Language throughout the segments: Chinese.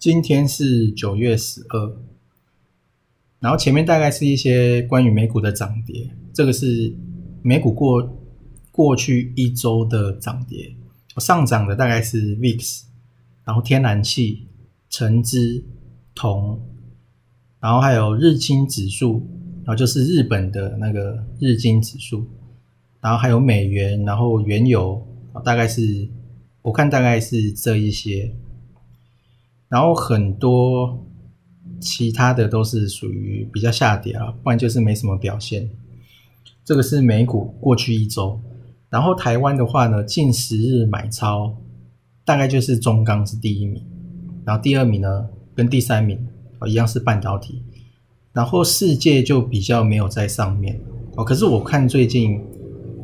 今天是九月十二，然后前面大概是一些关于美股的涨跌，这个是美股过过去一周的涨跌，上涨的大概是 VIX，然后天然气、橙汁、铜，然后还有日经指数，然后就是日本的那个日经指数，然后还有美元，然后原油，大概是我看大概是这一些。然后很多其他的都是属于比较下跌啊，不然就是没什么表现。这个是美股过去一周，然后台湾的话呢，近十日买超大概就是中钢是第一名，然后第二名呢跟第三名哦一样是半导体，然后世界就比较没有在上面哦。可是我看最近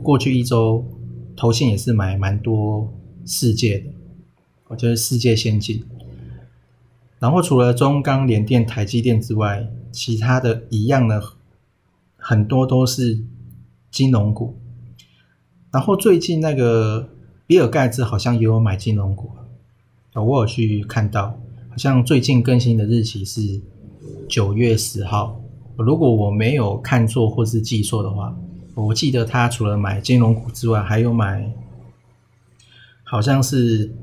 过去一周，投信也是买蛮多世界的，我觉得世界先进。然后除了中钢、联电、台积电之外，其他的一样的很多都是金融股。然后最近那个比尔盖茨好像也有买金融股，我有去看到，好像最近更新的日期是九月十号。如果我没有看错或是记错的话，我记得他除了买金融股之外，还有买好像是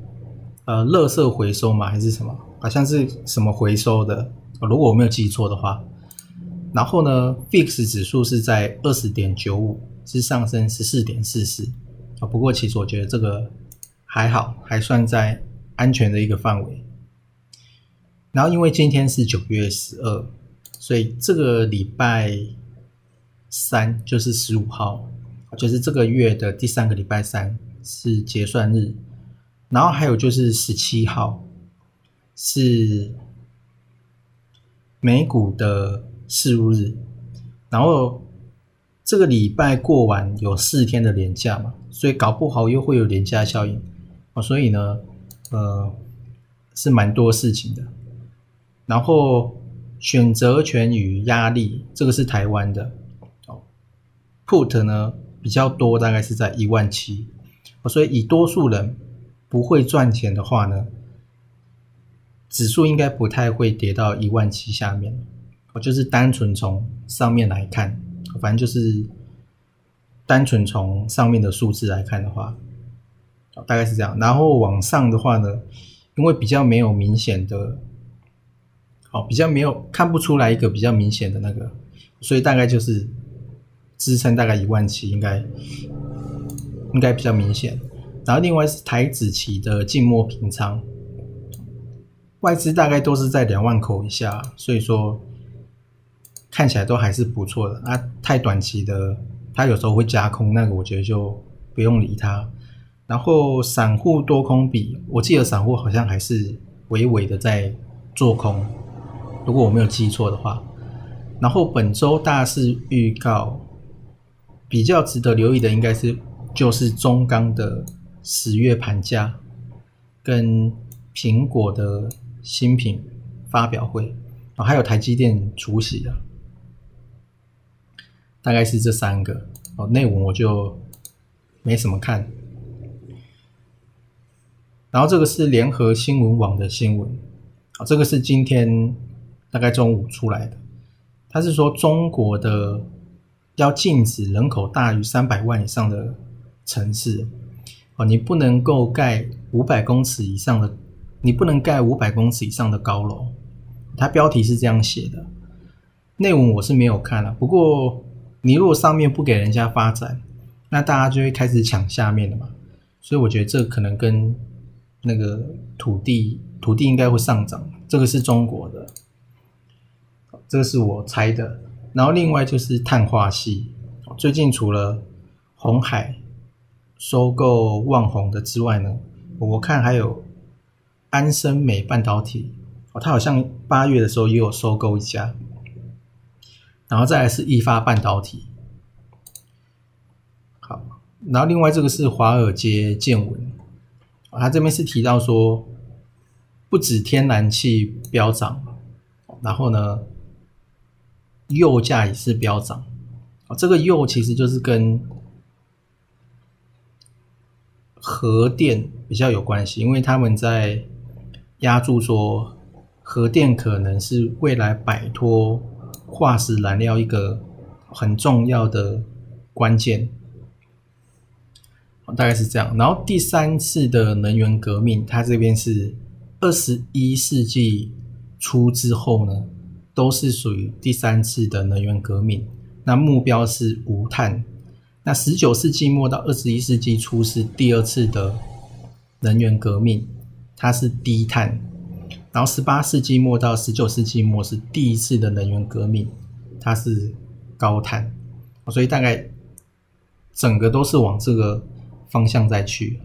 呃，垃圾回收嘛，还是什么？好像是什么回收的，如果我没有记错的话。然后呢，VIX 指数是在二十点九五，是上升十四点四四啊。不过其实我觉得这个还好，还算在安全的一个范围。然后因为今天是九月十二，所以这个礼拜三就是十五号，就是这个月的第三个礼拜三是结算日。然后还有就是十七号。是美股的四入日，然后这个礼拜过完有四天的连假嘛，所以搞不好又会有连假效应啊，所以呢，呃，是蛮多事情的。然后选择权与压力，这个是台湾的哦，put 呢比较多，大概是在一万七，所以以多数人不会赚钱的话呢。指数应该不太会跌到一万七下面，我就是单纯从上面来看，反正就是单纯从上面的数字来看的话，大概是这样。然后往上的话呢，因为比较没有明显的，好，比较没有看不出来一个比较明显的那个，所以大概就是支撑大概一万七，应该应该比较明显。然后另外是台子期的静默平仓。外资大概都是在两万口以下，所以说看起来都还是不错的。啊，太短期的，它有时候会加空，那个我觉得就不用理它。然后散户多空比，我记得散户好像还是微微的在做空，如果我没有记错的话。然后本周大势预告比较值得留意的，应该是就是中钢的十月盘价跟苹果的。新品发表会啊，还有台积电出席的，大概是这三个哦。内文我就没什么看。然后这个是联合新闻网的新闻啊，这个是今天大概中午出来的。他是说中国的要禁止人口大于三百万以上的城市哦，你不能够盖五百公尺以上的。你不能盖五百公尺以上的高楼，它标题是这样写的，内文我是没有看了。不过你如果上面不给人家发展，那大家就会开始抢下面的嘛。所以我觉得这可能跟那个土地土地应该会上涨，这个是中国的，这个是我猜的。然后另外就是碳化系，最近除了红海收购旺宏的之外呢，我看还有安森美半导体哦，它好像八月的时候也有收购一家，然后再来是易发半导体，好，然后另外这个是华尔街见闻，它这边是提到说，不止天然气飙涨，然后呢，铀价也是飙涨，啊，这个铀其实就是跟核电比较有关系，因为他们在压住说，核电可能是未来摆脱化石燃料一个很重要的关键，大概是这样。然后第三次的能源革命，它这边是二十一世纪初之后呢，都是属于第三次的能源革命。那目标是无碳。那十九世纪末到二十一世纪初是第二次的能源革命，它是低碳；然后十八世纪末到十九世纪末是第一次的能源革命，它是高碳。所以大概整个都是往这个方向在去。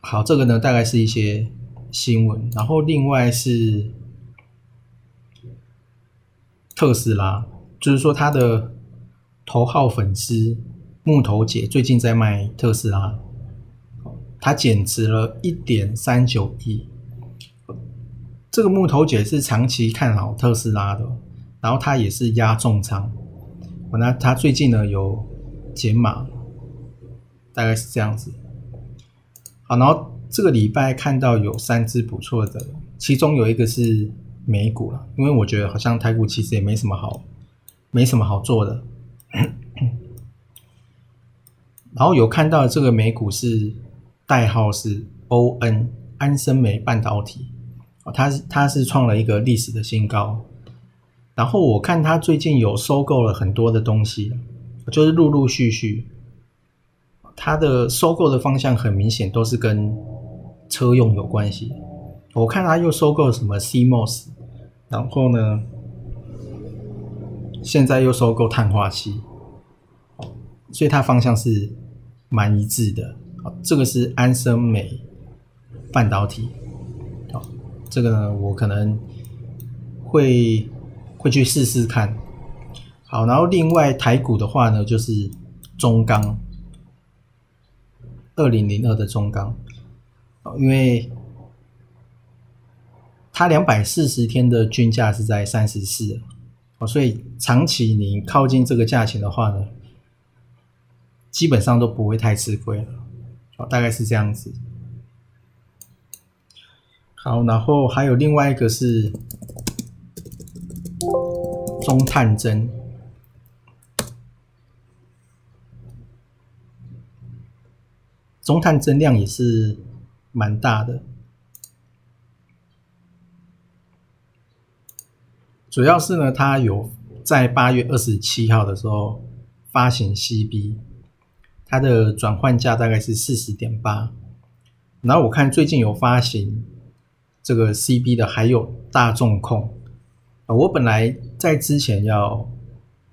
好，这个呢大概是一些新闻，然后另外是特斯拉，就是说它的。头号粉丝木头姐最近在卖特斯拉，她减值了一点三九亿。这个木头姐是长期看好特斯拉的，然后她也是压重仓。我那她最近呢有减码，大概是这样子。好，然后这个礼拜看到有三只不错的，其中有一个是美股了，因为我觉得好像台股其实也没什么好，没什么好做的。然后有看到这个美股是代号是 ON 安森美半导体，它是它是创了一个历史的新高。然后我看它最近有收购了很多的东西，就是陆陆续续，它的收购的方向很明显都是跟车用有关系。我看它又收购什么 CMOS，然后呢，现在又收购碳化硅。所以它方向是蛮一致的，这个是安森美半导体，好，这个呢我可能会会去试试看，好，然后另外台股的话呢就是中钢，二零零二的中钢，因为它两百四十天的均价是在三十四，哦，所以长期你靠近这个价钱的话呢。基本上都不会太吃亏了，大概是这样子。好，然后还有另外一个是中探针，中探针量也是蛮大的，主要是呢，它有在八月二十七号的时候发行 CB。它的转换价大概是四十点八，然后我看最近有发行这个 CB 的，还有大众控。我本来在之前要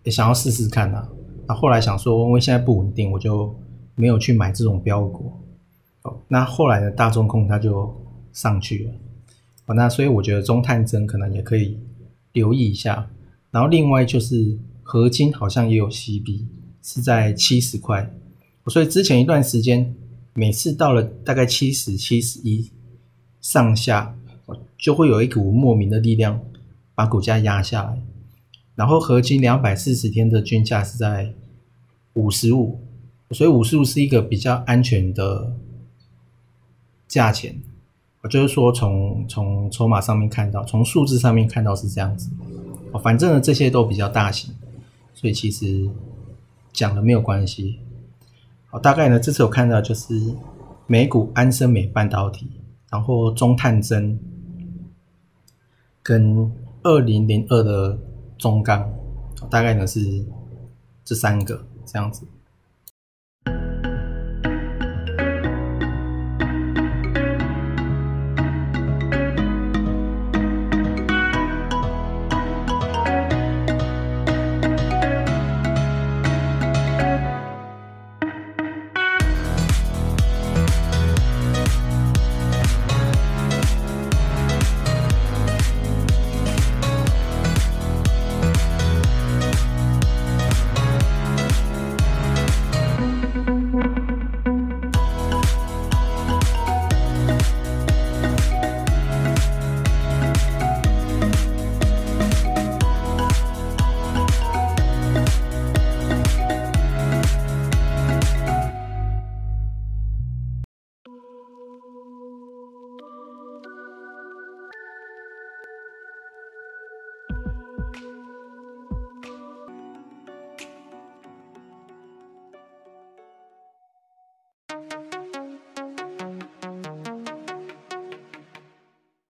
也想要试试看呐，那后来想说，因为现在不稳定，我就没有去买这种标股。哦，那后来的大众控它就上去了，那所以我觉得中探针可能也可以留意一下。然后另外就是合金好像也有 CB，是在七十块。所以之前一段时间，每次到了大概七十七十一上下，就会有一股莫名的力量把股价压下来。然后合金两百四十天的均价是在五十五，所以五十五是一个比较安全的价钱。我就是说，从从筹码上面看到，从数字上面看到是这样子。反正呢，这些都比较大型，所以其实讲了没有关系。大概呢，这次我看到就是美股安森美半导体，然后中探针跟二零零二的中钢，大概呢是这三个这样子。